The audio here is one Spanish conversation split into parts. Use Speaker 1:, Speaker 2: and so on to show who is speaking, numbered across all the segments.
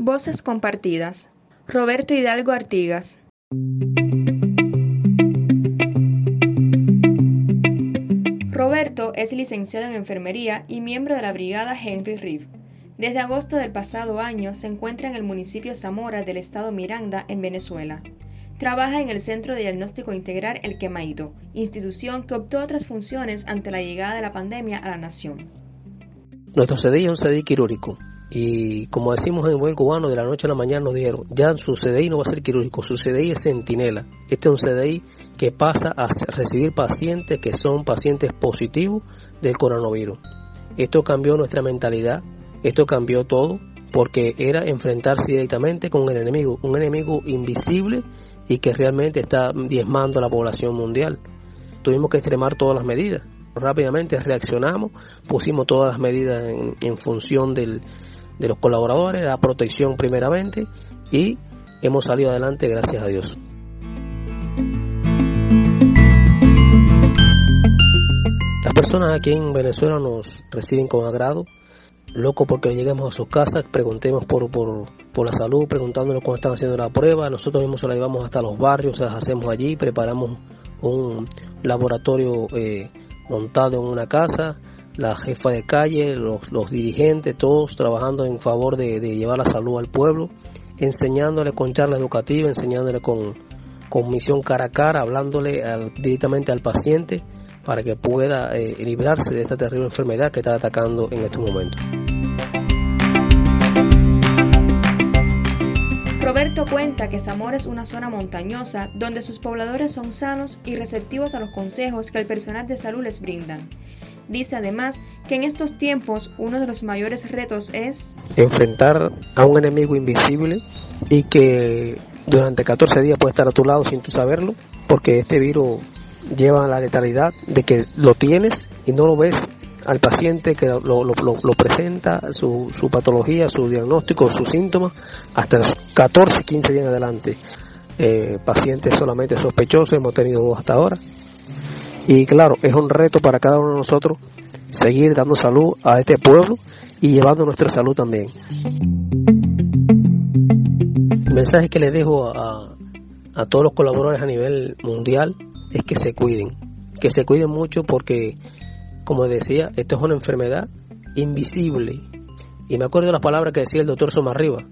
Speaker 1: Voces compartidas. Roberto Hidalgo Artigas. Roberto es licenciado en enfermería y miembro de la brigada Henry Reeve. Desde agosto del pasado año se encuentra en el municipio Zamora del estado Miranda, en Venezuela. Trabaja en el Centro de Diagnóstico Integral El Quemaito, institución que optó otras funciones ante la llegada de la pandemia a la nación.
Speaker 2: Nuestro CDI es un CDI quirúrgico y como decimos en buen cubano, de la noche a la mañana nos dijeron, ya su CDI no va a ser quirúrgico, su CDI es centinela. Este es un CDI que pasa a recibir pacientes que son pacientes positivos del coronavirus. Esto cambió nuestra mentalidad, esto cambió todo, porque era enfrentarse directamente con el enemigo, un enemigo invisible y que realmente está diezmando a la población mundial. Tuvimos que extremar todas las medidas. Rápidamente reaccionamos, pusimos todas las medidas en, función del, de los colaboradores, la protección primeramente y hemos salido adelante gracias a Dios. Las personas aquí en Venezuela nos reciben con agrado, loco porque lleguemos a sus casas, preguntemos por, por, por la salud, preguntándonos cómo están haciendo la prueba. Nosotros mismos se la llevamos hasta los barrios, se las hacemos allí, preparamos un laboratorio eh, montado en una casa, la jefa de calle, los, los dirigentes, todos trabajando en favor de, llevar la salud al pueblo, enseñándole con charla educativa, enseñándole con, con misión cara a cara, hablándole directamente al paciente para que pueda eh, librarse de esta terrible enfermedad que está atacando en estos momentos.
Speaker 1: Roberto cuenta que Zamora es una zona montañosa donde sus pobladores son sanos y receptivos a los consejos que el personal de salud les brindan. Dice además que en estos tiempos uno de los mayores retos es
Speaker 2: enfrentar a un enemigo invisible y que durante 14 días puede estar a tu lado sin tú saberlo, porque este virus lleva la letalidad de que lo tienes y no lo ves al paciente que lo, presenta, su, su, patología, su diagnóstico, sus síntomas, hasta los 14, 15 días en adelante. Eh, pacientes solamente sospechosos, hemos tenido dos hasta ahora. Y claro, es un reto para cada uno de nosotros seguir dando salud a este pueblo y llevando nuestra salud también. El mensaje que le dejo a, a todos los colaboradores a nivel mundial es que se cuiden, que se cuiden mucho porque como decía, esto es una enfermedad invisible. Y me acuerdo de las palabras que decía el doctor Somarriba,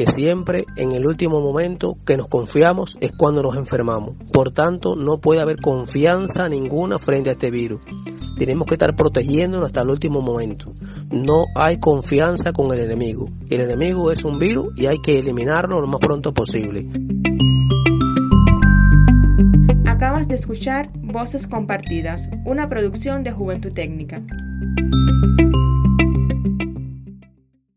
Speaker 2: que siempre en el último momento que nos confiamos es cuando nos enfermamos. Por tanto, no puede haber confianza ninguna frente a este virus. Tenemos que estar protegiéndonos hasta el último momento. No hay confianza con el enemigo. El enemigo es un virus y hay que eliminarlo lo más pronto posible.
Speaker 1: Acabas de escuchar Voces Compartidas, una producción de Juventud Técnica.